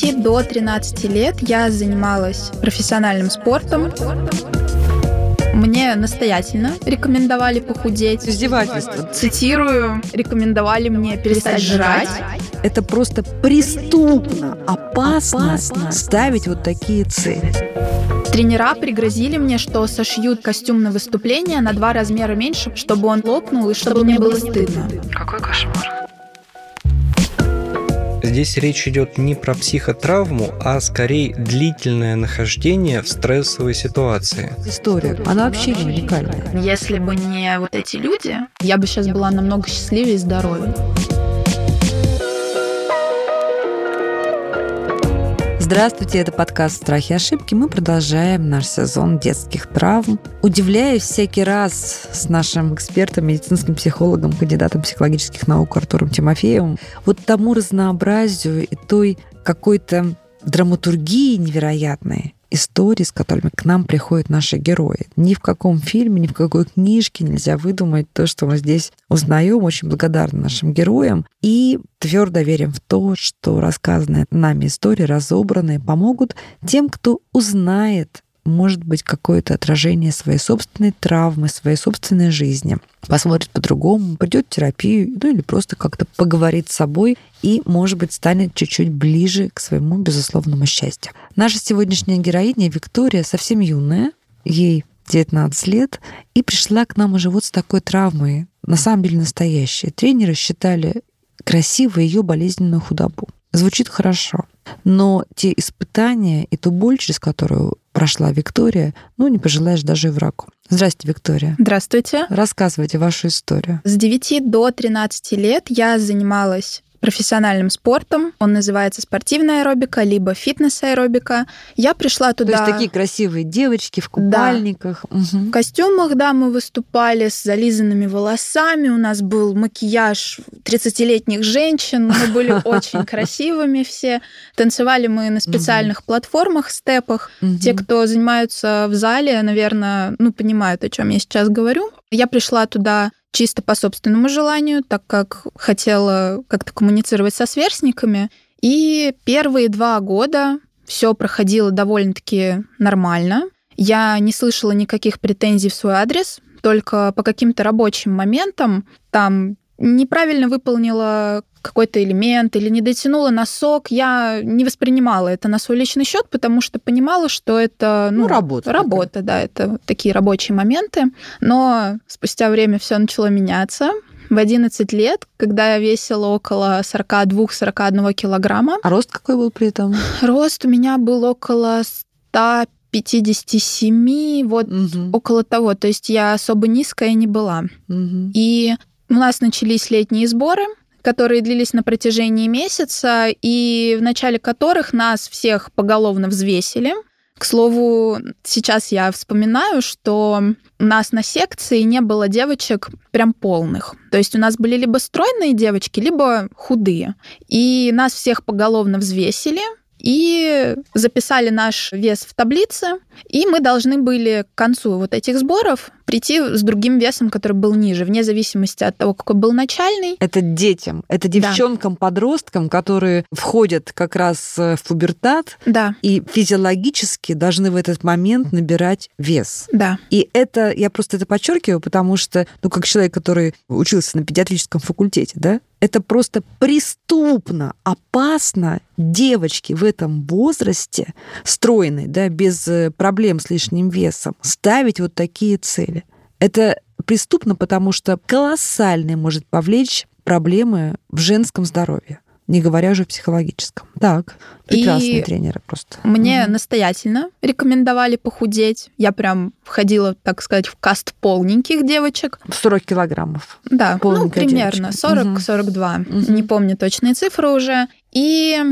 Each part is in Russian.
9 до 13 лет я занималась профессиональным спортом. Мне настоятельно рекомендовали похудеть. Издевательство. Цитирую, рекомендовали мне перестать жрать. Это просто преступно, опасно, опасно ставить вот такие цели. Тренера пригрозили мне, что сошьют костюм на выступление на два размера меньше, чтобы он лопнул и чтобы мне было стыдно. Какой кошмар. Здесь речь идет не про психотравму, а скорее длительное нахождение в стрессовой ситуации. История, она вообще не уникальная. Если бы не вот эти люди, я бы сейчас была намного счастливее и здоровее. Здравствуйте, это подкаст «Страхи и ошибки». Мы продолжаем наш сезон детских травм. Удивляюсь всякий раз с нашим экспертом, медицинским психологом, кандидатом психологических наук Артуром Тимофеевым вот тому разнообразию и той какой-то драматургии невероятной, истории, с которыми к нам приходят наши герои. Ни в каком фильме, ни в какой книжке нельзя выдумать то, что мы здесь узнаем. Очень благодарны нашим героям. И твердо верим в то, что рассказанные нами истории, разобранные, помогут тем, кто узнает может быть какое-то отражение своей собственной травмы, своей собственной жизни. Посмотрит по-другому, придет в терапию, ну или просто как-то поговорит с собой и, может быть, станет чуть-чуть ближе к своему безусловному счастью. Наша сегодняшняя героиня Виктория совсем юная, ей 19 лет, и пришла к нам уже вот с такой травмой, на самом деле настоящей. Тренеры считали красивой ее болезненную худобу. Звучит хорошо. Но те испытания и ту боль, через которую прошла Виктория, ну, не пожелаешь даже и врагу. Здравствуйте, Виктория. Здравствуйте. Рассказывайте вашу историю. С 9 до 13 лет я занималась профессиональным спортом. Он называется спортивная аэробика, либо фитнес-аэробика. Я пришла туда... То есть такие красивые девочки в купальниках. Да. Угу. В костюмах, да, мы выступали с зализанными волосами. У нас был макияж 30-летних женщин. Мы были очень красивыми все. Танцевали мы на специальных платформах, степах. Те, кто занимаются в зале, наверное, ну, понимают, о чем я сейчас говорю. Я пришла туда чисто по собственному желанию, так как хотела как-то коммуницировать со сверстниками. И первые два года все проходило довольно-таки нормально. Я не слышала никаких претензий в свой адрес, только по каким-то рабочим моментам там неправильно выполнила какой-то элемент или не дотянула носок, я не воспринимала это на свой личный счет, потому что понимала, что это ну, ну работа. Работа, такая. да, это такие рабочие моменты. Но спустя время все начало меняться. В 11 лет, когда я весила около 42-41 килограмма. А рост какой был при этом? Рост у меня был около 157, вот угу. около того. То есть я особо низкая не была. Угу. И у нас начались летние сборы, которые длились на протяжении месяца, и в начале которых нас всех поголовно взвесили. К слову, сейчас я вспоминаю, что у нас на секции не было девочек прям полных. То есть у нас были либо стройные девочки, либо худые. И нас всех поголовно взвесили, и записали наш вес в таблице, и мы должны были к концу вот этих сборов прийти с другим весом, который был ниже, вне зависимости от того, какой был начальный. Это детям, это девчонкам-подросткам, которые входят как раз э, в пубертат да. и физиологически должны в этот момент набирать вес. Да. И это, я просто это подчеркиваю, потому что, ну, как человек, который учился на педиатрическом факультете, да, это просто преступно, опасно девочки в этом возрасте, стройной, да, без э, проблем с лишним весом, ставить вот такие цели. Это преступно, потому что колоссальный может повлечь проблемы в женском здоровье не говоря уже о психологическом. Так, прекрасные и тренеры просто. Мне угу. настоятельно рекомендовали похудеть. Я прям входила, так сказать, в каст полненьких девочек. 40 килограммов. Да, ну, примерно, 40-42. Угу. Не помню точные цифры уже. И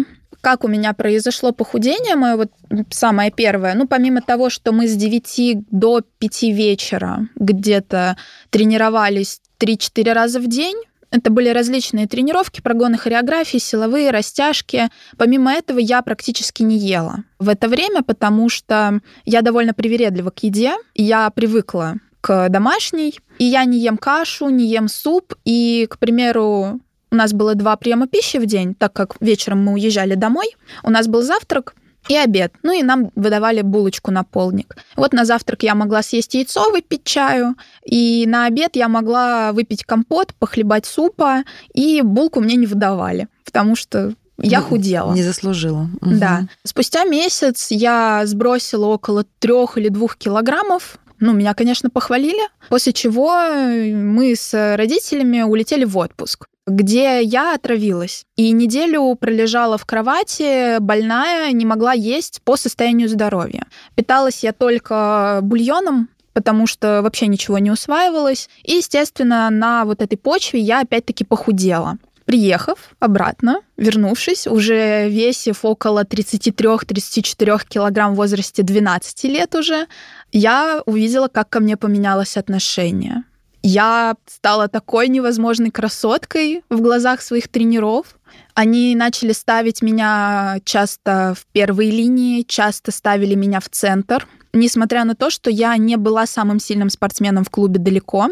как у меня произошло похудение, мое вот самое первое, ну, помимо того, что мы с 9 до 5 вечера где-то тренировались 3-4 раза в день, это были различные тренировки, прогоны хореографии, силовые, растяжки. Помимо этого я практически не ела в это время, потому что я довольно привередлива к еде. Я привыкла к домашней, и я не ем кашу, не ем суп, и, к примеру, У нас было два приема пищи в день, так как вечером мы уезжали домой. У нас был завтрак, и обед. Ну и нам выдавали булочку на полник. Вот на завтрак я могла съесть яйцо, выпить чаю, и на обед я могла выпить компот, похлебать супа, и булку мне не выдавали, потому что я худела. Не заслужила. Да. Мгм. Спустя месяц я сбросила около трех или двух килограммов. Ну, меня, конечно, похвалили. После чего мы с родителями улетели в отпуск где я отравилась. И неделю пролежала в кровати, больная, не могла есть по состоянию здоровья. Питалась я только бульоном, потому что вообще ничего не усваивалось. И, естественно, на вот этой почве я опять-таки похудела. Приехав обратно, вернувшись, уже весив около 33-34 килограмм в возрасте 12 лет уже, я увидела, как ко мне поменялось отношение. Я стала такой невозможной красоткой в глазах своих тренеров. Они начали ставить меня часто в первой линии, часто ставили меня в центр. Несмотря на то, что я не была самым сильным спортсменом в клубе далеко,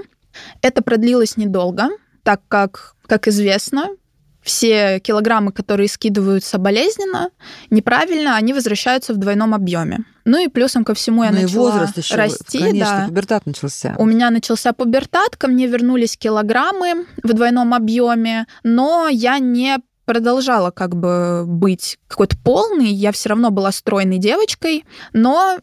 это продлилось недолго, так как, как известно, все килограммы, которые скидываются болезненно, неправильно, они возвращаются в двойном объеме. Ну и плюсом ко всему я Ну и начала возраст еще, расти. конечно, да. пубертат начался. У меня начался пубертат, ко мне вернулись килограммы в двойном объеме, но я не продолжала как бы быть какой-то полной, я все равно была стройной девочкой, но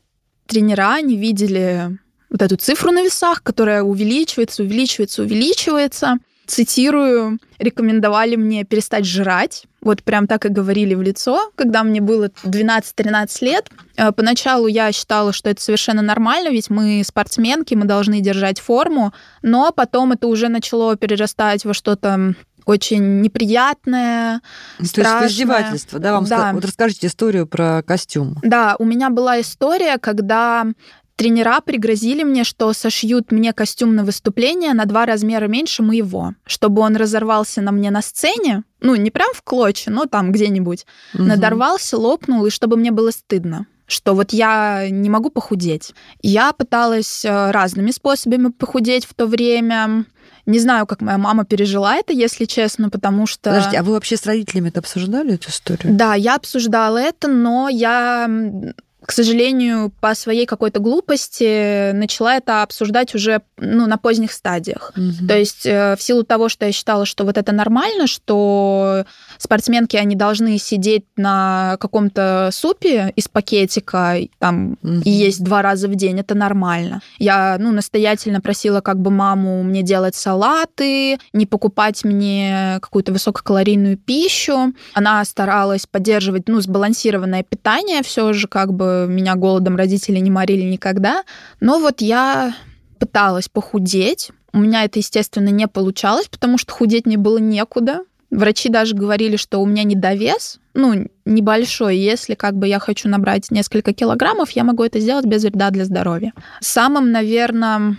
тренера не видели вот эту цифру на весах, которая увеличивается, увеличивается, увеличивается. Цитирую, рекомендовали мне перестать жрать. Вот прям так и говорили в лицо, когда мне было 12-13 лет. Э, Поначалу я считала, что это совершенно нормально, ведь мы спортсменки, мы должны держать форму, но потом это уже начало перерастать во что-то очень неприятное, То есть страшное. в издевательство, да? Вам Да. ска- Вот расскажите историю про костюм. Да, у меня была история, когда тренера пригрозили мне, что сошьют мне костюм на выступление на два размера меньше моего, чтобы он разорвался на мне на сцене, ну, не прям в клочья, но там где-нибудь, Мгм. надорвался, лопнул, и чтобы мне было стыдно что вот я не могу похудеть. Я пыталась э, разными способами похудеть в то время. Не знаю, как моя мама пережила это, если честно, потому что... Подождите, а вы вообще с родителями это обсуждали, эту историю? Да, я обсуждала это, но я, к сожалению, по своей какой-то глупости начала это обсуждать уже ну, на поздних стадиях. Мгм. То есть э, в силу того, что я считала, что вот это нормально, что спортсменки, они должны сидеть на каком-то супе из пакетика и там, Мгм. и есть два раза в день, это нормально. Я ну, настоятельно просила как бы маму мне делать салаты, не покупать мне какую-то высококалорийную пищу. Она старалась поддерживать ну, сбалансированное питание, все же как бы меня голодом родители не морили никогда. Но вот я пыталась похудеть. У меня это, естественно, не получалось, потому что худеть мне было некуда. Врачи даже говорили, что у меня недовес, ну, небольшой. Если как бы я хочу набрать несколько килограммов, я могу это сделать без вреда для здоровья. Самым, наверное,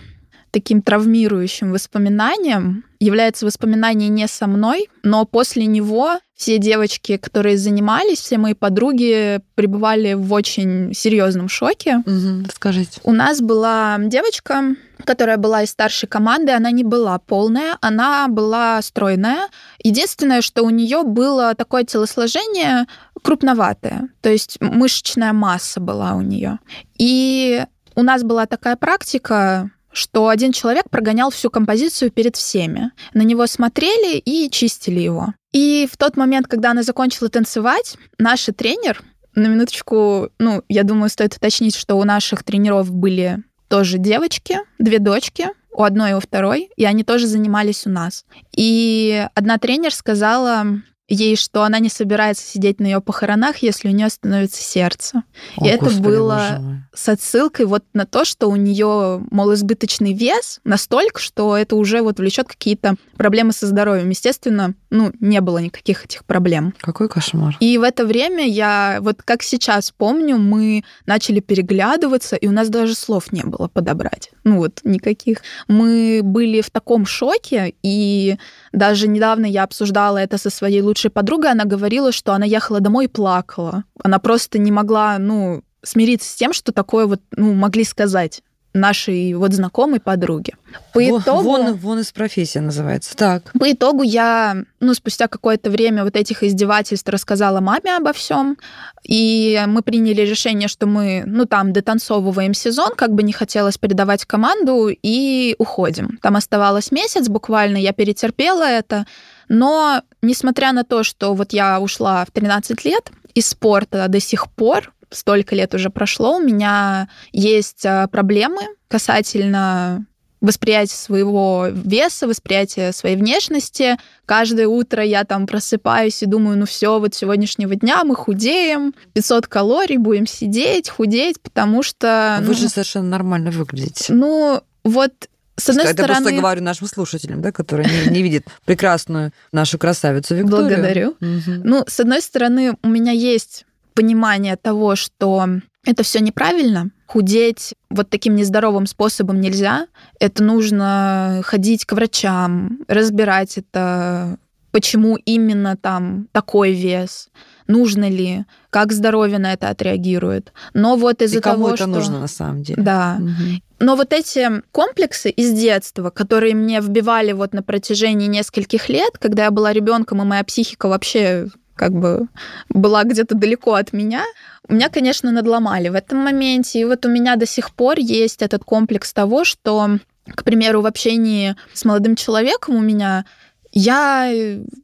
таким травмирующим воспоминанием является воспоминание не со мной, но после него все девочки, которые занимались, все мои подруги пребывали в очень серьезном шоке. Мгм. Расскажите. У нас была девочка, которая была из старшей команды, она не была полная, она была стройная. Единственное, что у нее было такое телосложение крупноватое, то есть мышечная масса была у нее. И у нас была такая практика, что один человек прогонял всю композицию перед всеми. На него смотрели и чистили его. И в тот момент, когда она закончила танцевать, наш тренер, на минуточку, ну, я думаю, стоит уточнить, что у наших тренеров были тоже девочки, две дочки, у одной и у второй, и они тоже занимались у нас. И одна тренер сказала ей, что она не собирается сидеть на ее похоронах, если у нее становится сердце. О, И это Господи, было-. С отсылкой вот на то, что у нее, мол, избыточный вес настолько, что это уже вот влечет какие-то проблемы со здоровьем. Естественно, ну, не было никаких этих проблем. Какой кошмар. И в это время я, вот как сейчас помню, мы начали переглядываться, и у нас даже слов не было подобрать. Ну вот, никаких. Мы были в таком шоке, и даже недавно я обсуждала это со своей лучшей подругой, она говорила, что она ехала домой и плакала. Она просто не могла, ну, смириться с тем, что такое вот, ну, могли сказать нашей вот знакомой подруги. По итогу... Вон, вон из профессии называется. Так. По итогу я, ну, спустя какое-то время вот этих издевательств рассказала маме обо всем, и мы приняли решение, что мы, ну, там, дотанцовываем сезон, как бы не хотелось передавать команду, и уходим. Там оставалось месяц буквально, я перетерпела это, но несмотря на то, что вот я ушла в 13 лет из спорта до сих пор, столько лет уже прошло, у меня есть а, проблемы касательно восприятия своего веса, восприятия своей внешности. Каждое утро я там просыпаюсь и думаю, ну все, вот сегодняшнего дня мы худеем, 500 калорий, будем сидеть, худеть, потому что... Вы ну, же совершенно нормально выглядите. Ну, вот с одной Это стороны... просто говорю нашим слушателям, да, которые не, не видят прекрасную нашу красавицу Викторию. Благодарю. Угу. Ну, с одной стороны, у меня есть понимание того, что это все неправильно. Худеть вот таким нездоровым способом нельзя. Это нужно ходить к врачам, разбирать это, почему именно там такой вес, нужно ли, как здоровье на это отреагирует. Но вот из-за того, это что... нужно на самом деле. Да. Угу. Но вот эти комплексы из детства, которые мне вбивали вот на протяжении нескольких лет, когда я была ребенком, и моя психика вообще как бы была где-то далеко от меня, меня, конечно, надломали в этом моменте. И вот у меня до сих пор есть этот комплекс того, что, к примеру, в общении с молодым человеком у меня я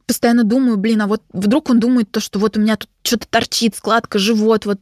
постоянно думаю, блин, а вот вдруг он думает то, что вот у меня тут что-то торчит, складка, живот, вот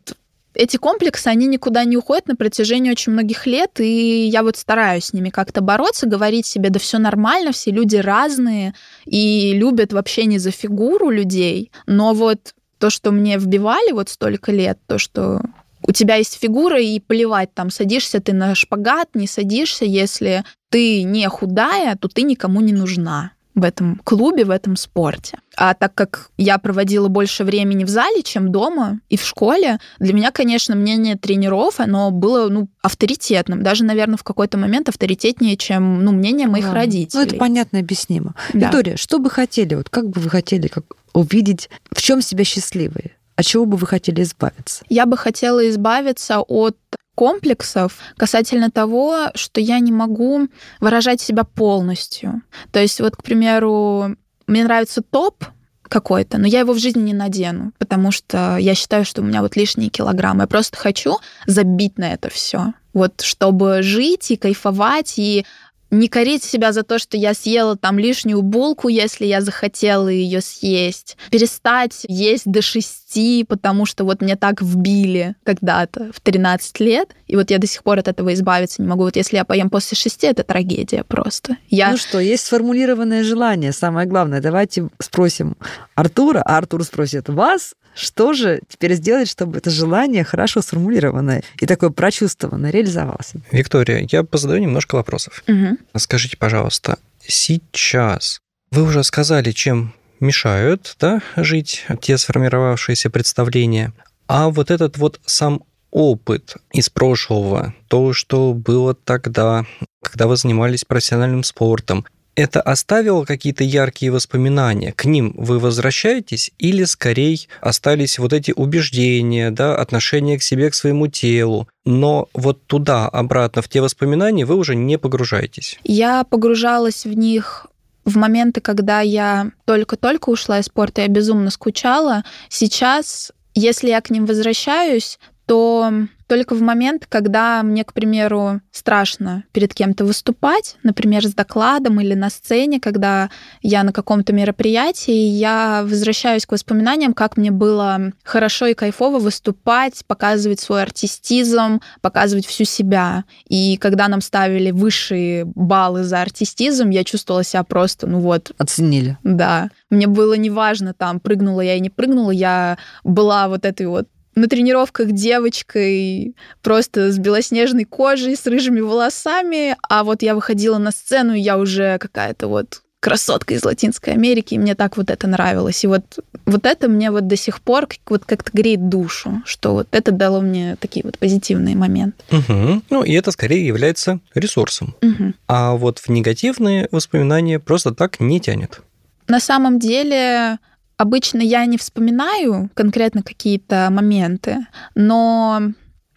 эти комплексы, они никуда не уходят на протяжении очень многих лет, и я вот стараюсь с ними как-то бороться, говорить себе, да все нормально, все люди разные, и любят вообще не за фигуру людей, но вот то, что мне вбивали вот столько лет, то, что у тебя есть фигура, и плевать, там, садишься ты на шпагат, не садишься, если ты не худая, то ты никому не нужна в этом клубе, в этом спорте. А так как я проводила больше времени в зале, чем дома и в школе, для меня, конечно, мнение тренеров, оно было, ну, авторитетным. Даже, наверное, в какой-то момент авторитетнее, чем, ну, мнение моих да. родителей. Ну, это понятно, объяснимо. Да. Виктория, что бы хотели, вот как бы вы хотели как увидеть, в чем себя счастливые? От чего бы вы хотели избавиться? Я бы хотела избавиться от комплексов касательно того, что я не могу выражать себя полностью. То есть вот, к примеру, мне нравится топ какой-то, но я его в жизни не надену, потому что я считаю, что у меня вот лишние килограммы. Я просто хочу забить на это все. Вот чтобы жить и кайфовать, и не корить себя за то, что я съела там лишнюю булку, если я захотела ее съесть. Перестать есть до шести, потому что вот мне так вбили когда-то в 13 лет, и вот я до сих пор от этого избавиться не могу. Вот если я поем после шести, это трагедия просто. Я... Ну что, есть сформулированное желание. Самое главное, давайте спросим Артура, а Артур спросит вас, что же теперь сделать, чтобы это желание хорошо сформулированное и такое прочувствованное реализовалось? Виктория, я позадаю немножко вопросов. Угу. Скажите, пожалуйста, сейчас вы уже сказали, чем мешают да, жить те сформировавшиеся представления, а вот этот вот сам опыт из прошлого, то, что было тогда, когда вы занимались профессиональным спортом, это оставило какие-то яркие воспоминания? К ним вы возвращаетесь или скорее остались вот эти убеждения, да, отношение к себе, к своему телу? Но вот туда, обратно, в те воспоминания вы уже не погружаетесь? Я погружалась в них в моменты, когда я только-только ушла из спорта, я безумно скучала. Сейчас, если я к ним возвращаюсь, то только в момент, когда мне, к примеру, страшно перед кем-то выступать, например, с докладом или на сцене, когда я на каком-то мероприятии, я возвращаюсь к воспоминаниям, как мне было хорошо и кайфово выступать, показывать свой артистизм, показывать всю себя. И когда нам ставили высшие баллы за артистизм, я чувствовала себя просто, ну вот... Оценили. Да. Мне было неважно, там, прыгнула я и не прыгнула, я была вот этой вот на тренировках девочкой, просто с белоснежной кожей, с рыжими волосами, а вот я выходила на сцену, и я уже какая-то вот красотка из Латинской Америки, и мне так вот это нравилось. И вот, вот это мне вот до сих пор вот как-то греет душу, что вот это дало мне такие вот позитивные моменты. Угу. Ну, и это скорее является ресурсом. Угу. А вот в негативные воспоминания просто так не тянет. На самом деле Обычно я не вспоминаю конкретно какие-то моменты, но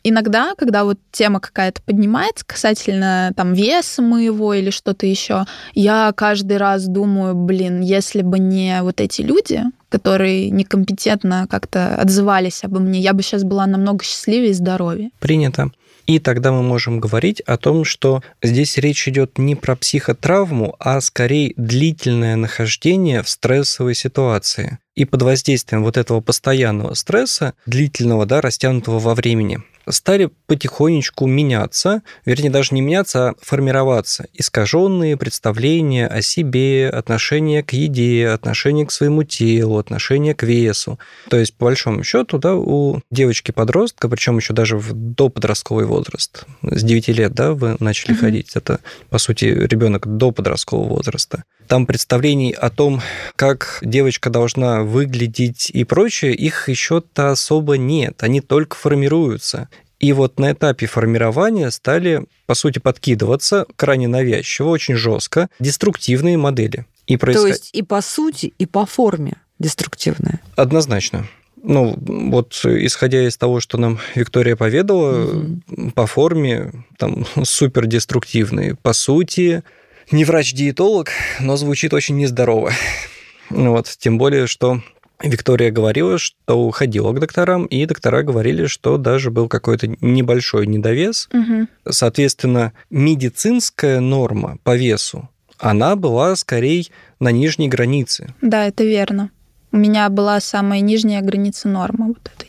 Иногда, когда вот тема какая-то поднимается касательно там веса моего или что-то еще, я каждый раз думаю, блин, если бы не вот эти люди, которые некомпетентно как-то отзывались обо мне, я бы сейчас была намного счастливее и здоровее. Принято. И тогда мы можем говорить о том, что здесь речь идет не про психотравму, а скорее длительное нахождение в стрессовой ситуации. И под воздействием вот этого постоянного стресса, длительного, да, растянутого во времени, стали потихонечку меняться, вернее, даже не меняться, а формироваться искаженные представления о себе, отношение к еде, отношение к своему телу, отношение к весу. То есть, по большому счету, да, у девочки-подростка, причем еще даже в доподростковый возраст, с 9 лет, да, вы начали угу. ходить, это, по сути, ребенок до подросткового возраста. Там представлений о том, как девочка должна выглядеть и прочее, их еще-то особо нет, они только формируются. И вот на этапе формирования стали, по сути, подкидываться крайне навязчиво, очень жестко деструктивные модели. И происход... То есть и по сути, и по форме деструктивные? Однозначно. Ну, вот исходя из того, что нам Виктория поведала, угу. по форме там супер деструктивные. По сути, не врач-диетолог, но звучит очень нездорово. Вот, тем более, что Виктория говорила, что уходила к докторам, и доктора говорили, что даже был какой-то небольшой недовес. Угу. Соответственно, медицинская норма по весу, она была скорее на нижней границе. Да, это верно. У меня была самая нижняя граница нормы вот этой.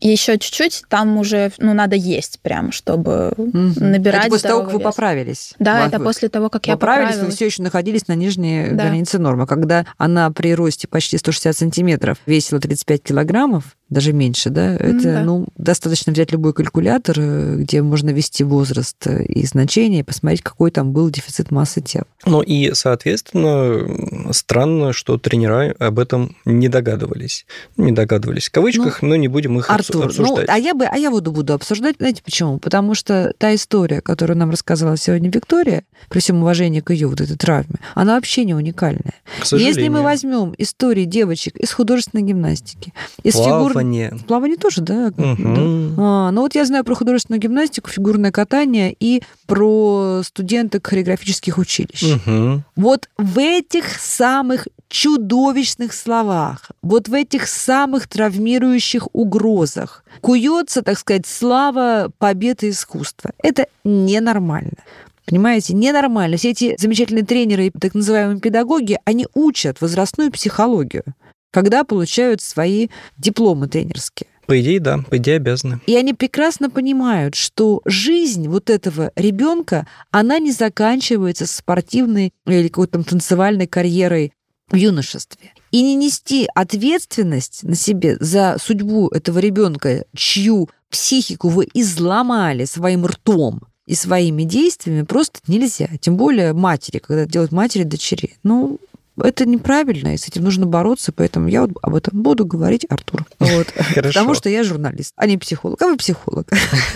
Еще чуть-чуть там уже, ну, надо есть прям, чтобы угу. набирать Это после того, как вес. вы поправились? Да, это после того, как я поправились. вы все еще находились на нижней да. границе нормы. Когда она при росте почти 160 сантиметров весила 35 килограммов, даже меньше, да, это, да. ну, достаточно взять любой калькулятор, э, где можно ввести возраст э, и значение, и посмотреть, какой там был дефицит массы тела. Ну и, соответственно, странно, что тренера об этом не догадывались. Не догадывались в кавычках, ну, но не будем их Артур, обсуждать. Ну, а я бы, а я буду, буду обсуждать, знаете почему? Потому что та история, которую нам рассказала сегодня Виктория, при всем уважении к ее вот этой травме, она вообще не уникальная. Если мы возьмем истории девочек из художественной гимнастики, из фигур плавание. Плавание тоже, да? Угу. да? А, ну вот я знаю про художественную гимнастику, фигурное катание и про студенток хореографических училищ. Угу. Вот в этих самых чудовищных словах, вот в этих самых травмирующих угрозах куется, так сказать, слава победы искусства. Это ненормально. Понимаете, ненормально. Все эти замечательные тренеры и так называемые педагоги, они учат возрастную психологию когда получают свои дипломы тренерские. По идее, да, по идее обязаны. И они прекрасно понимают, что жизнь вот этого ребенка, она не заканчивается спортивной или какой-то там танцевальной карьерой в юношестве. И не нести ответственность на себе за судьбу этого ребенка, чью психику вы изломали своим ртом и своими действиями, просто нельзя. Тем более матери, когда делают матери дочери. Ну, это неправильно, и с этим нужно бороться, поэтому я вот об этом буду говорить Артур. Вот. Потому что я журналист, а не психолог. А вы психолог.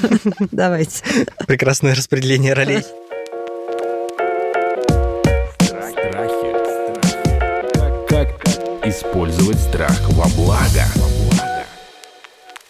Давайте. Прекрасное распределение ролей. Как использовать страх во благо?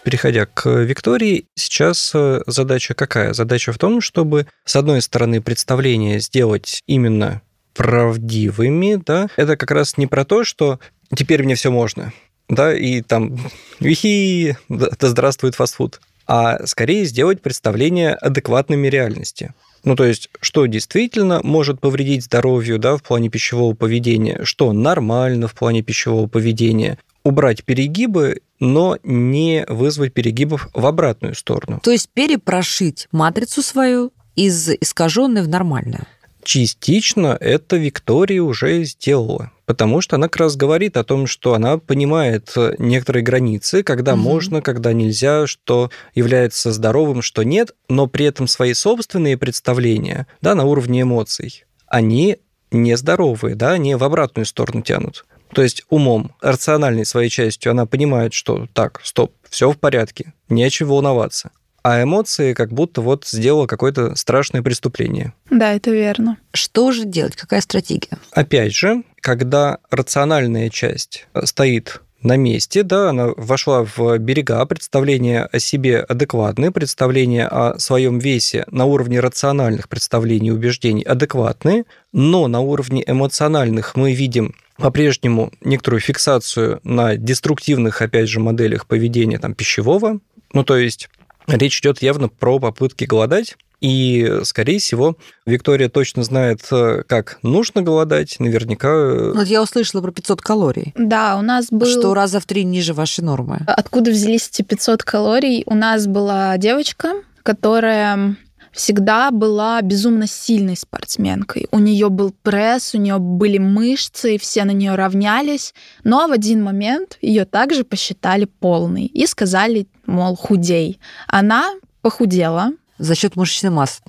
Переходя к Виктории, сейчас э, задача какая? Задача в том, чтобы, с одной стороны, представление сделать именно правдивыми, да, это как раз не про то, что теперь мне все можно, да, и там, вихи, да, здравствует фастфуд, а скорее сделать представление адекватными реальности. Ну, то есть, что действительно может повредить здоровью, да, в плане пищевого поведения, что нормально в плане пищевого поведения, убрать перегибы, но не вызвать перегибов в обратную сторону. То есть перепрошить матрицу свою из искаженной в нормальную частично это Виктория уже сделала, потому что она как раз говорит о том, что она понимает э, некоторые границы, когда угу. можно, когда нельзя, что является здоровым, что нет, но при этом свои собственные представления, да, на уровне эмоций, они нездоровые, да, они в обратную сторону тянут. То есть умом, рациональной своей частью она понимает, что так, стоп, все в порядке, нечего волноваться а эмоции как будто вот сделала какое-то страшное преступление. Да, это верно. Что же делать? Какая стратегия? Опять же, когда рациональная часть стоит на месте, да, она вошла в берега, представление о себе адекватное, представление о своем весе на уровне рациональных представлений и убеждений адекватные, но на уровне эмоциональных мы видим по-прежнему некоторую фиксацию на деструктивных, опять же, моделях поведения там, пищевого. Ну, то есть речь идет явно про попытки голодать, и, скорее всего, Виктория точно знает, э, как нужно голодать. Наверняка... Э, вот я услышала про 500 калорий. Да, у нас был... Что раза в три ниже вашей нормы. Откуда взялись эти 500 калорий? У нас была девочка, которая всегда была безумно сильной спортсменкой. У нее был пресс, у нее были мышцы, и все на нее равнялись. Но в один момент ее также посчитали полной и сказали, мол, худей. Она похудела. За счет мышечной массы.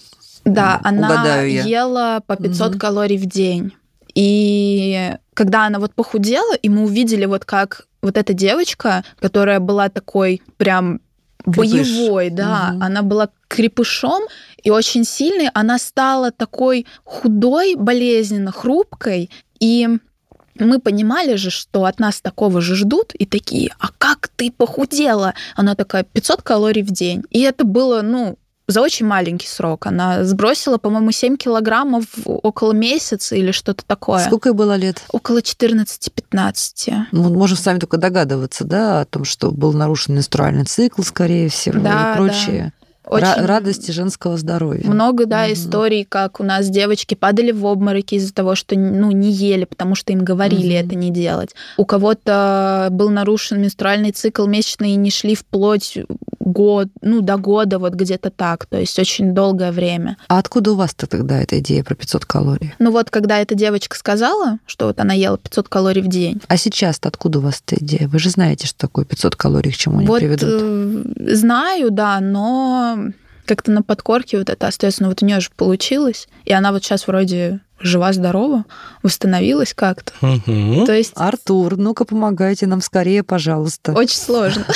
Да, она ела по 500 угу. калорий в день. И когда она вот похудела, и мы увидели вот как вот эта девочка, которая была такой прям Крепыш. боевой, да, угу. она была крепышом и очень сильной, она стала такой худой, болезненно хрупкой, и мы понимали же, что от нас такого же ждут, и такие, а как ты похудела? Она такая, 500 калорий в день. И это было, ну, за очень маленький срок. Она сбросила, по-моему, 7 килограммов около месяца или что-то такое. Сколько ей было лет? Около 14-15. Ну, можем сами только догадываться, да, о том, что был нарушен менструальный цикл, скорее всего, да, и прочее. Да. Очень радости женского здоровья. Много, да, угу. историй, как у нас девочки падали в обмороки из-за того, что ну, не ели, потому что им говорили угу. это не делать. У кого-то был нарушен менструальный цикл месячный и не шли вплоть год, ну, до года, вот где-то так, то есть очень долгое время. А откуда у вас-то тогда эта идея про 500 калорий? Ну вот, когда эта девочка сказала, что вот она ела 500 калорий в день. А сейчас-то откуда у вас эта идея? Вы же знаете, что такое 500 калорий, к чему они вот, приведут. Э, знаю, да, но как-то на подкорке вот это остается. Но вот у нее же получилось, и она вот сейчас вроде жива-здорова, восстановилась как-то. Угу. То есть... Артур, ну-ка помогайте нам скорее, пожалуйста. Очень сложно.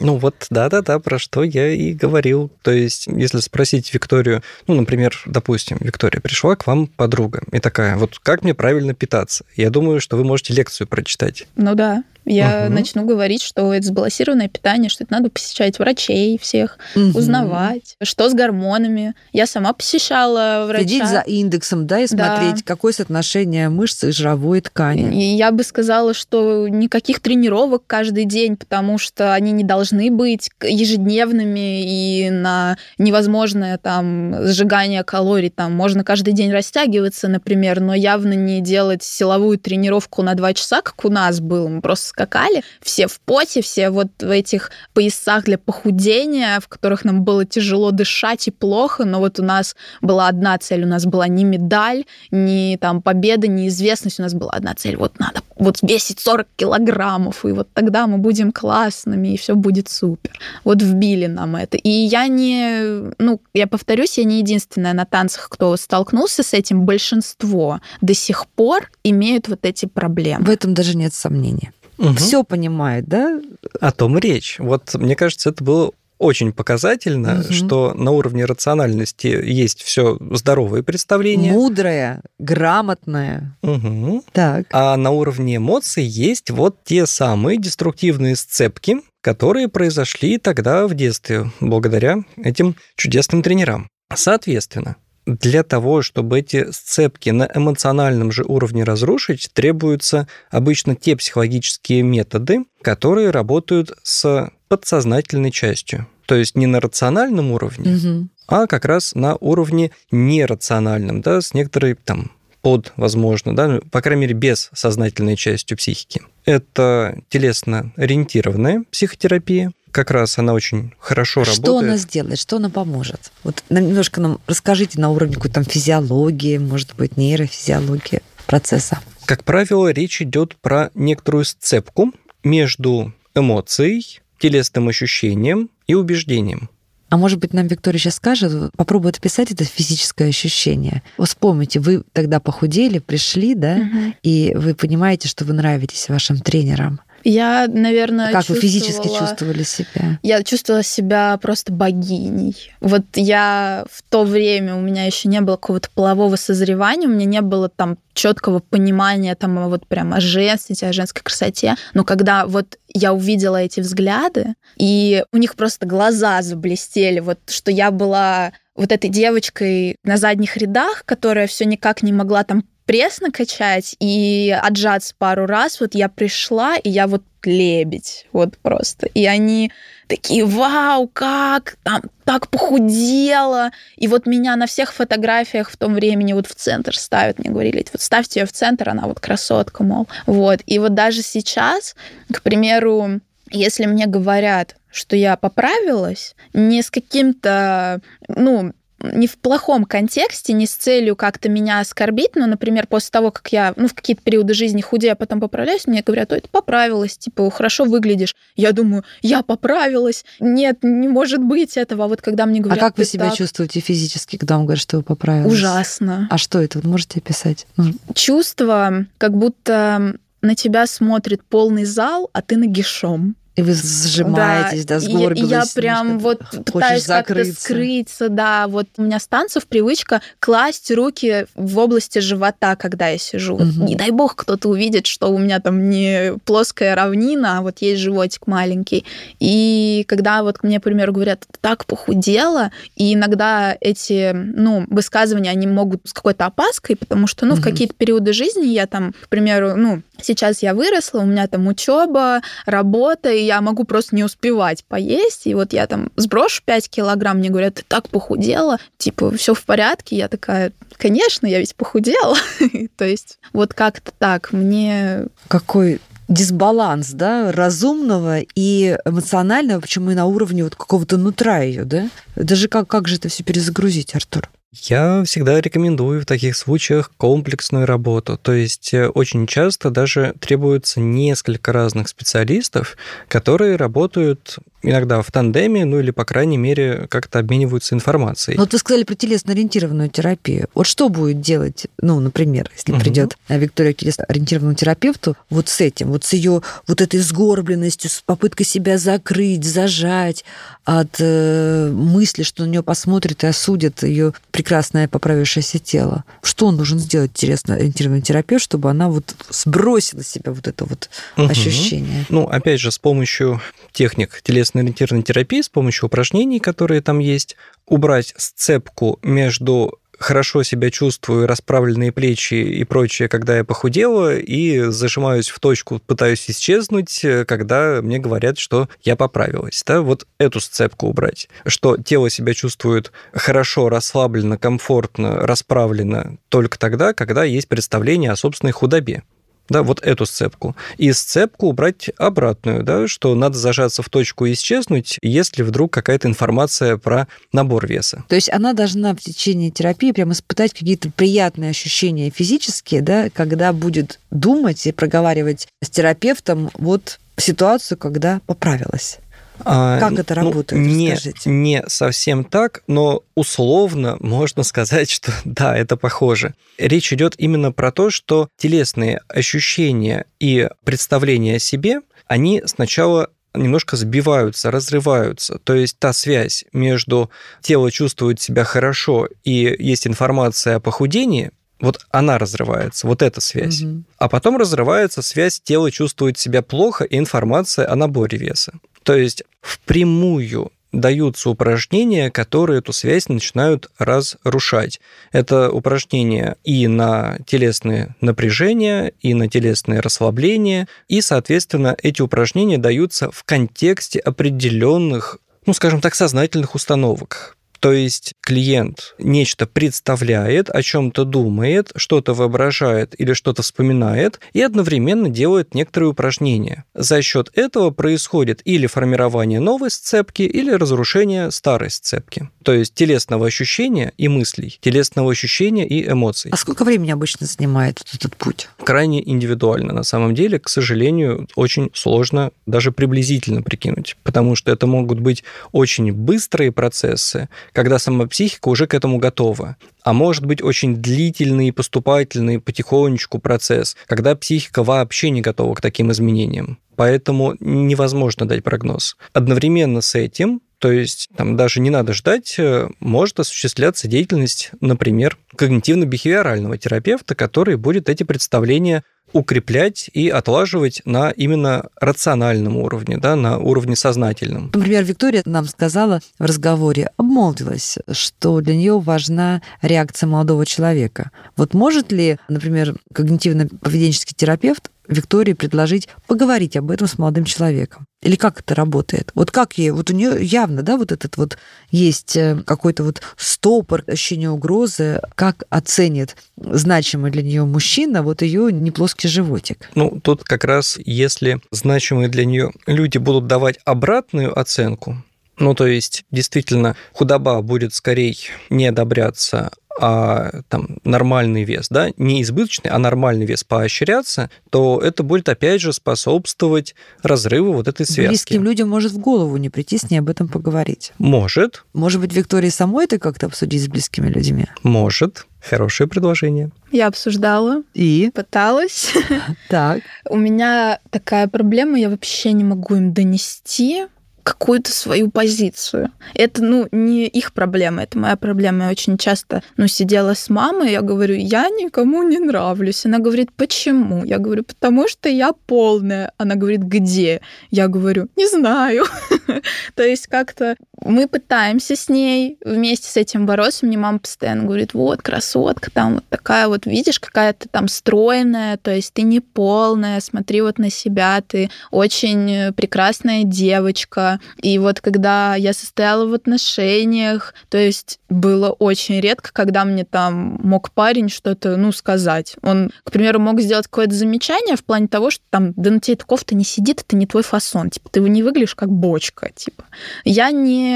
Ну вот, да-да-да, про что я и говорил. То есть, если спросить Викторию, ну, например, допустим, Виктория пришла к вам подруга и такая, вот как мне правильно питаться? Я думаю, что вы можете лекцию прочитать. Ну да я угу. начну говорить, что это сбалансированное питание, что это надо посещать врачей всех, угу. узнавать, что с гормонами. Я сама посещала врача. Следить за индексом, да, и смотреть, да. какое соотношение мышц и жировой ткани. И я бы сказала, что никаких тренировок каждый день, потому что они не должны быть ежедневными и на невозможное там сжигание калорий. Там можно каждый день растягиваться, например, но явно не делать силовую тренировку на два часа, как у нас было. Мы просто скакали, все в поте, все вот в этих поясах для похудения, в которых нам было тяжело дышать и плохо, но вот у нас была одна цель, у нас была не медаль, не там победа, не известность, у нас была одна цель, вот надо вот весить 40 килограммов, и вот тогда мы будем классными, и все будет супер. Вот вбили нам это. И я не, ну, я повторюсь, я не единственная на танцах, кто столкнулся с этим. Большинство до сих пор имеют вот эти проблемы. В этом даже нет сомнений угу. все понимает, да? О том речь. Вот мне кажется, это было очень показательно, угу. что на уровне рациональности есть все здоровые представления. Мудрое, грамотное. Угу. Так. А на уровне эмоций есть вот те самые деструктивные сцепки, которые произошли тогда в детстве, благодаря этим чудесным тренерам. Соответственно, для того, чтобы эти сцепки на эмоциональном же уровне разрушить, требуются обычно те психологические методы, которые работают с подсознательной частью. То есть не на рациональном уровне, угу. а как раз на уровне нерациональном, да, с некоторой там под, возможно, да, ну, по крайней мере, без сознательной частью психики. Это телесно-ориентированная психотерапия, как раз она очень хорошо что работает. Что она сделает, что она поможет? Вот немножко нам расскажите на уровне какой-то там физиологии, может быть, нейрофизиологии процесса. Как правило, речь идет про некоторую сцепку между эмоцией, телесным ощущением и убеждением. А может быть, нам Виктория сейчас скажет, попробует описать это физическое ощущение. Вспомните, вы тогда похудели, пришли, да, угу. и вы понимаете, что вы нравитесь вашим тренерам. Я, наверное, Как вы чувствовала... физически чувствовали себя? Я чувствовала себя просто богиней. Вот я в то время, у меня еще не было какого-то полового созревания, у меня не было там четкого понимания там вот прям о женственности, о женской красоте. Но когда вот я увидела эти взгляды, и у них просто глаза заблестели, вот что я была вот этой девочкой на задних рядах, которая все никак не могла там пресс накачать и отжаться пару раз. Вот я пришла, и я вот лебедь, вот просто. И они такие, вау, как там так похудела. И вот меня на всех фотографиях в том времени вот в центр ставят. Мне говорили, вот ставьте ее в центр, она вот красотка, мол. Вот. И вот даже сейчас, к примеру, если мне говорят, что я поправилась, не с каким-то, ну, не в плохом контексте, не с целью как-то меня оскорбить, но, например, после того, как я, ну, в какие-то периоды жизни худею, а потом поправляюсь, мне говорят, ой, ты поправилась, типа, хорошо выглядишь. Я думаю, я поправилась. Нет, не может быть этого. А вот когда мне говорят... А как вы «Ты себя так чувствуете физически, когда вам говорят, что вы поправились? Ужасно. А что это? Вот можете описать? Ну, Чувство, как будто на тебя смотрит полный зал, а ты нагишом. И вы сжимаетесь, да, и- сгорбились. И я прям вот пытаюсь как-то скрыться, да. Вот у меня с танцев привычка класть руки в области живота, когда я сижу. Мгм. Не дай бог кто-то увидит, что у меня там не плоская равнина, а вот есть животик маленький. И когда вот мне, к примеру, говорят, ты так похудела, и иногда эти, ну, высказывания, они могут с какой-то опаской, потому что, ну, в Мгм. какие-то периоды жизни я там, к примеру, ну, сейчас я выросла, у меня там учеба, работа, и я могу просто не успевать поесть. И вот я там сброшу 5 килограмм, мне говорят, ты так похудела, типа, все в порядке. Я такая, конечно, я ведь похудела. То есть вот как-то так. Мне Какой дисбаланс, да, разумного и эмоционального, почему и на уровне вот какого-то нутра ее, да? Даже как, как же это все перезагрузить, Артур? Я всегда рекомендую в таких случаях комплексную работу. То есть э, очень часто даже требуется несколько разных специалистов, которые работают иногда в тандеме, ну или, по крайней мере, как-то обмениваются информацией. Ну, Вот вы сказали про телесно-ориентированную терапию. Вот что будет делать, ну, например, если Мгм. придет Виктория к телесно-ориентированному терапевту вот с этим, вот с ее вот этой сгорбленностью, с попыткой себя закрыть, зажать от э, мысли, что на нее посмотрят и осудят ее прекрасное поправившееся тело. Что он должен сделать, телесно-ориентированный терапевт, чтобы она вот сбросила с себя вот это вот Мгм. ощущение? Ну, опять же, с помощью техник телесно-ориентированной терапии, с помощью упражнений, которые там есть, убрать сцепку между хорошо себя чувствую, расправленные плечи и прочее, когда я похудела, и зажимаюсь в точку, пытаюсь исчезнуть, когда мне говорят, что я поправилась. Да? Вот эту сцепку убрать. Что тело себя чувствует хорошо, расслабленно, комфортно, расправлено только тогда, когда есть представление о собственной худобе да, вот эту сцепку. И сцепку убрать обратную, да, что надо зажаться в точку и исчезнуть, если вдруг какая-то информация про набор веса. То есть она должна в течение терапии прям испытать какие-то приятные ощущения физические, да, когда будет думать и проговаривать с терапевтом вот ситуацию, когда поправилась. А, Как это ну, работает? Не, Расскажите. не совсем так, но условно можно сказать, что да, это похоже. Речь идет именно про то, что телесные ощущения и представления о себе, они сначала немножко сбиваются, разрываются. То есть та связь между тело чувствует себя хорошо и есть информация о похудении, вот она разрывается, вот эта связь. Мгм. А потом разрывается связь тело чувствует себя плохо и информация о наборе веса. То есть впрямую даются упражнения, которые эту связь начинают разрушать. Это упражнения и на телесные напряжения, и на телесные расслабления, и, соответственно, эти упражнения даются в контексте определенных, ну, скажем так, сознательных установок. То есть клиент нечто представляет, о чем-то думает, что-то воображает или что-то вспоминает и одновременно делает некоторые упражнения. За счет этого происходит или формирование новой сцепки, или разрушение старой сцепки. То есть телесного ощущения и мыслей, телесного ощущения и эмоций. А сколько времени обычно занимает вот этот путь? Крайне индивидуально. На самом деле, к сожалению, очень сложно даже приблизительно прикинуть, потому что это могут быть очень быстрые процессы, когда сама психика уже к этому готова. А может быть очень длительный, поступательный, потихонечку процесс, когда психика вообще не готова к таким изменениям. Поэтому невозможно дать прогноз. Одновременно с этим то есть там даже не надо ждать, э, может осуществляться деятельность, например, когнитивно-бихевиорального терапевта, который будет эти представления укреплять и отлаживать на именно рациональном уровне, да, на уровне сознательном. Например, Виктория нам сказала в разговоре, обмолвилась, что для нее важна реакция молодого человека. Вот может ли, например, когнитивно-поведенческий терапевт Виктории предложить поговорить об этом с молодым человеком? Или как это работает? Вот как ей, вот у нее явно, да, вот этот вот есть э, какой-то вот стопор, ощущение угрозы, как оценит значимый для нее мужчина вот ее неплоский животик? Ну, тут как раз, если значимые для нее люди будут давать обратную оценку, ну, то есть, действительно, худоба будет скорее не одобряться, а там нормальный вес, да, не избыточный, а нормальный вес поощряться, то это будет опять же способствовать разрыву вот этой связки. Близким людям может в голову не прийти с ней об этом поговорить. Может. Может быть, Виктории самой это как-то обсудить с близкими людьми? Может. Хорошее предложение. Я обсуждала. И? Пыталась. Так. У меня такая проблема, я вообще не могу им донести какую-то свою позицию. Это, ну, не их проблема, это моя проблема. Я очень часто, ну, сидела с мамой, я говорю, я никому не нравлюсь. Она говорит, почему? Я говорю, потому что я полная. Она говорит, где? Я говорю, не знаю. То есть как-то мы пытаемся с ней вместе с этим бороться. Мне мама постоянно говорит, вот, красотка, там вот такая вот, видишь, какая то там стройная, то есть ты не полная, смотри вот на себя, ты очень прекрасная девочка, и вот когда я состояла в отношениях, то есть было очень редко, когда мне там мог парень что-то, ну, сказать. Он, к примеру, мог сделать какое-то замечание в плане того, что там, да на тебе эта кофта не сидит, это не твой фасон, типа, ты не выглядишь как бочка, типа. Я не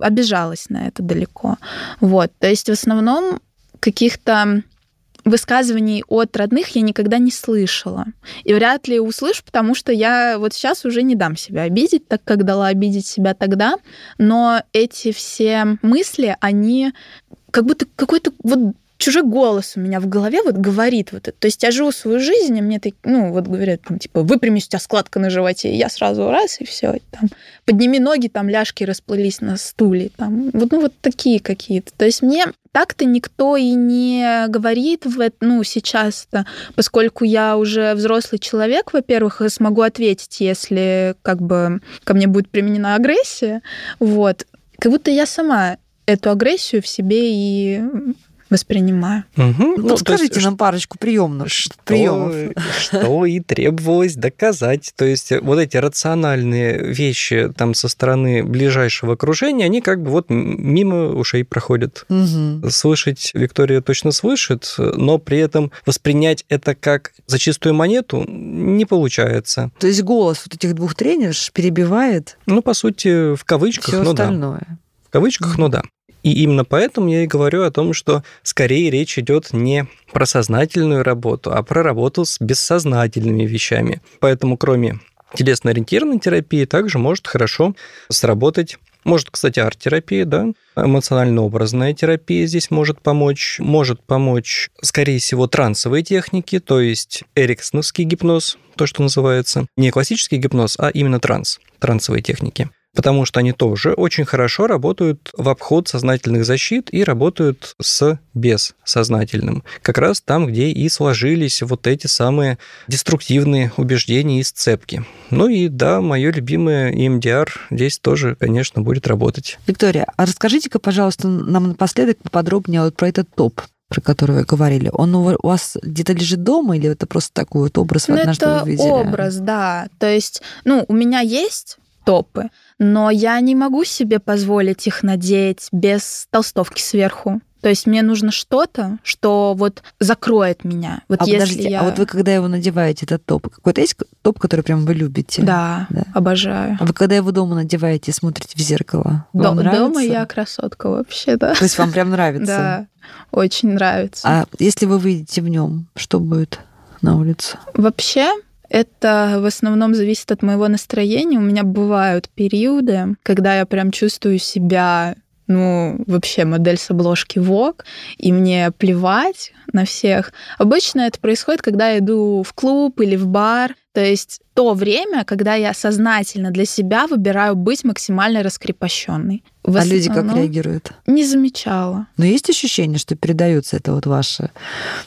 обижалась на это далеко. Вот, то есть в основном каких-то высказываний от родных я никогда не слышала. И вряд ли услышу, потому что я вот сейчас уже не дам себя обидеть, так как дала обидеть себя тогда. Но эти все мысли, они как будто какой-то вот чужой голос у меня в голове вот говорит вот это. То есть я живу свою жизнь, а мне так, ну, вот говорят, там, типа, выпрямись, у тебя складка на животе, и я сразу раз, и все, там, подними ноги, там, ляжки расплылись на стуле, там, вот, ну, вот такие какие-то. То есть мне так-то никто и не говорит в это, ну, сейчас-то, поскольку я уже взрослый человек, во-первых, и смогу ответить, если как бы ко мне будет применена агрессия, вот, как будто я сама эту агрессию в себе и воспринимаю. Угу. Ну, скажите есть, нам парочку приемных что, приемов. Что и требовалось доказать. То есть вот эти рациональные вещи там со стороны ближайшего окружения, они как бы вот мимо ушей проходят. Угу. Слышать Виктория точно слышит, но при этом воспринять это как за чистую монету не получается. То есть голос вот этих двух тренерш перебивает? Ну, по сути, в кавычках, Всё ну остальное. да. В кавычках, ну да. И именно поэтому я и говорю о том, что скорее речь идет не про сознательную работу, а про работу с бессознательными вещами. Поэтому кроме телесно-ориентированной терапии также может хорошо сработать может, кстати, арт-терапия, да, эмоционально-образная терапия здесь может помочь. Может помочь, скорее всего, трансовые техники, то есть эриксоновский гипноз, то, что называется. Не классический гипноз, а именно транс, трансовые техники потому что они тоже очень хорошо работают в обход сознательных защит и работают с бессознательным. Как раз там, где и сложились вот эти самые деструктивные убеждения и сцепки. Ну и да, мое любимое EMDR здесь тоже, конечно, будет работать. Виктория, а расскажите-ка, пожалуйста, нам напоследок поподробнее вот про этот топ про который вы говорили, он у вас где-то лежит дома или это просто такой вот образ ну, однажды это увидели? образ, да. То есть, ну, у меня есть топы, но я не могу себе позволить их надеть без толстовки сверху. То есть мне нужно что-то, что вот закроет меня. Вот а если подождите, я... а вот вы когда его надеваете, этот топ, какой-то есть топ, который прям вы любите? Да, да, обожаю. А вы когда его дома надеваете, смотрите в зеркало? Вам До- нравится? дома я красотка вообще, да. То есть вам прям нравится? Да, очень нравится. А если вы выйдете в нем, что будет на улице? Вообще, это в основном зависит от моего настроения. У меня бывают периоды, когда я прям чувствую себя ну, вообще модель с обложки Vogue, и мне плевать на всех. Обычно это происходит, когда я иду в клуб или в бар, то есть то время, когда я сознательно для себя выбираю быть максимально раскрепощенной. В а люди как реагируют? Не замечала. Но есть ощущение, что передается это вот ваша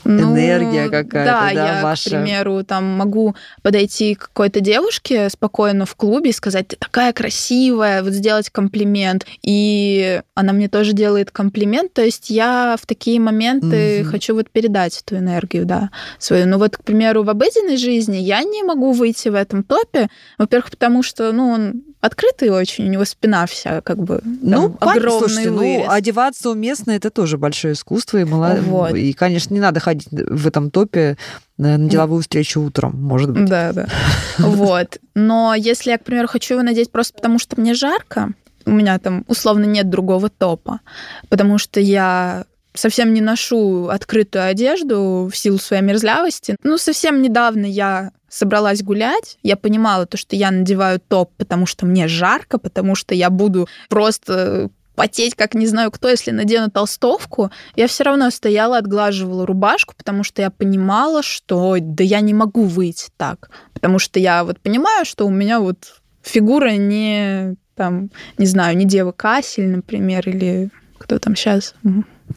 ну, энергия какая-то, да, да я, ваша... к примеру, там могу подойти к какой-то девушке спокойно в клубе и сказать, ты такая красивая, вот сделать комплимент, и она мне тоже делает комплимент, то есть я в такие моменты угу. хочу вот передать эту энергию, да, свою. Ну вот, к примеру, в обыденной жизни я не могу выйти в этом топе, во-первых, потому что, ну, он открытый очень, у него спина вся как бы ну, огромный слушайте, ну, вырез. ну, одеваться уместно это тоже большое искусство, и, мало... вот. и, конечно, не надо ходить в этом топе на деловую встречу утром, может быть. Да, да. Вот. Но если я, к примеру, хочу его надеть просто потому, что мне жарко, у меня там условно нет другого топа, потому что я совсем не ношу открытую одежду в силу своей мерзлявости. Ну, совсем недавно я собралась гулять, я понимала то, что я надеваю топ, потому что мне жарко, потому что я буду просто потеть, как не знаю кто, если надену толстовку, я все равно стояла, отглаживала рубашку, потому что я понимала, что да я не могу выйти так, потому что я вот понимаю, что у меня вот фигура не там, не знаю, не Дева Кассель, например, или кто там сейчас.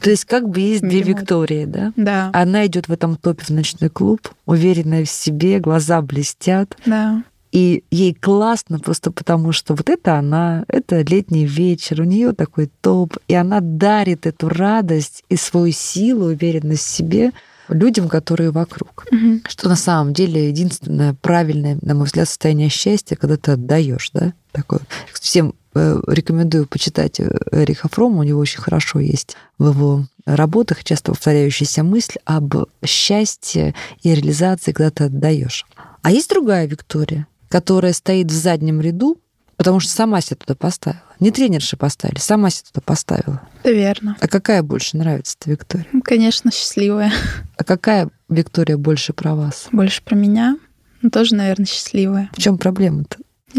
То есть как бы есть две Виктории, да? Да. Она идет в этом топе в ночной клуб, уверенная в себе, глаза блестят. Да. И ей классно просто потому, что вот это она, это летний вечер, у нее такой топ, и она дарит эту радость и свою силу, уверенность в себе людям, которые вокруг. Угу. Что на самом деле единственное правильное, на мой взгляд, состояние счастья, когда ты отдаешь, да, такое. Всем Э, рекомендую почитать э, Эриха Фрома, у него очень хорошо есть в его работах часто повторяющаяся мысль об счастье и реализации, когда ты отдаешь. А есть другая Виктория, которая стоит в заднем ряду, потому что сама себя туда поставила. Не тренерши поставили, сама себя туда поставила. Это верно. А какая больше нравится-то Виктория? Конечно, счастливая. А какая Виктория больше про вас? Больше про меня? Ну, тоже, наверное, счастливая. В чем проблема-то?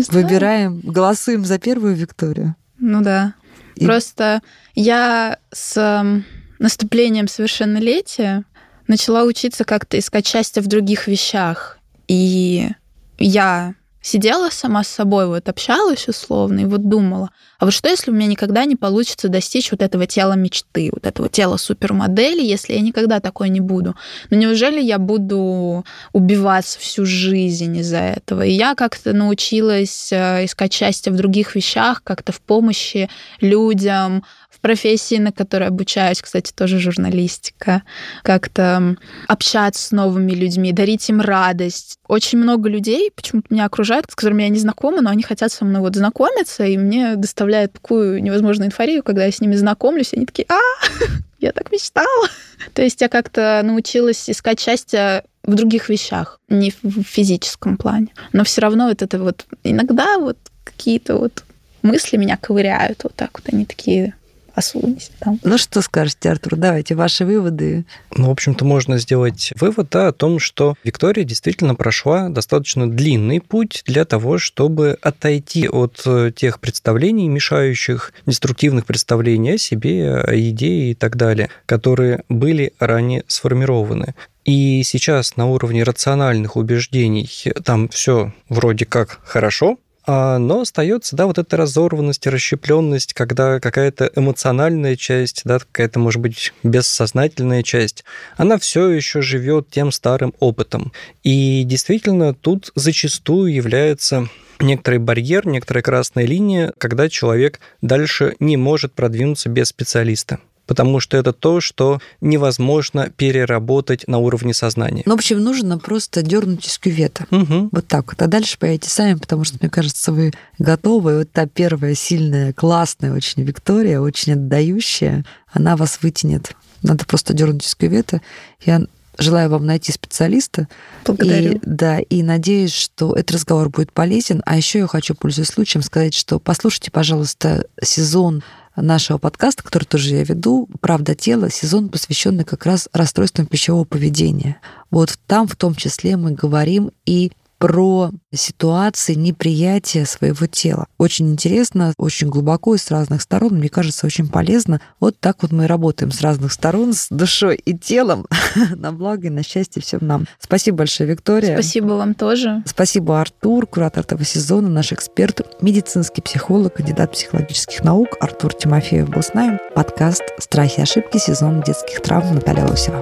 Выбираем, голосуем за первую Викторию. Ну да. И... Просто я с наступлением совершеннолетия начала учиться как-то искать счастье в других вещах. И я сидела сама с собой, вот общалась условно, и вот думала, а вот что, если у меня никогда не получится достичь вот этого тела мечты, вот этого тела супермодели, если я никогда такой не буду? Ну неужели я буду убиваться всю жизнь из-за этого? И я как-то научилась э, искать счастье в других вещах, как-то в помощи людям, профессии, на которой обучаюсь, кстати, тоже журналистика, как-то общаться с новыми людьми, дарить им радость. Очень много людей почему-то меня окружают, с которыми я не знакома, но они хотят со мной вот знакомиться, и мне доставляет такую невозможную инфорию, когда я с ними знакомлюсь, они такие, а, я так мечтала. То есть я как-то научилась искать счастье в других вещах, не в физическом плане. Но все равно вот это вот иногда вот какие-то вот мысли меня ковыряют вот так вот, они такие осунься там. Ну что скажете, Артур, давайте ваши выводы. Ну, в общем-то, можно сделать вывод да, о том, что Виктория действительно прошла достаточно длинный путь для того, чтобы отойти от э, тех представлений, мешающих, деструктивных представлений о себе, о идее и так далее, которые были ранее сформированы. И сейчас на уровне рациональных убеждений там все вроде как хорошо, но остается, да, вот эта разорванность, расщепленность, когда какая-то эмоциональная часть, да, какая-то, может быть, бессознательная часть, она все еще живет тем старым опытом. И действительно, тут зачастую является некоторый барьер, некоторая красная линия, когда человек дальше не может продвинуться без специалиста потому что это то, что невозможно переработать на уровне сознания. Ну, в общем, нужно просто дернуть из кювета. Угу. Вот так вот. А дальше поедете сами, потому что, мне кажется, вы готовы. И вот та первая сильная, классная очень Виктория, очень отдающая, она вас вытянет. Надо просто дернуть из кювета. Я желаю вам найти специалиста. Благодарю. И, да, и надеюсь, что этот разговор будет полезен. А еще я хочу, пользуясь случаем, сказать, что послушайте, пожалуйста, сезон нашего подкаста, который тоже я веду, «Правда тела», сезон, посвященный как раз расстройствам пищевого поведения. Вот там в том числе мы говорим и про ситуации неприятия своего тела. Очень интересно, очень глубоко и с разных сторон. Мне кажется, очень полезно. Вот так вот мы работаем с разных сторон, с душой и телом, на благо и на счастье всем нам. Спасибо большое, Виктория. Спасибо вам тоже. Спасибо, Артур, куратор этого сезона, наш эксперт, медицинский психолог, кандидат психологических наук Артур Тимофеев был с нами. Подкаст «Страхи и ошибки. Сезон детских травм» Наталья Лосева.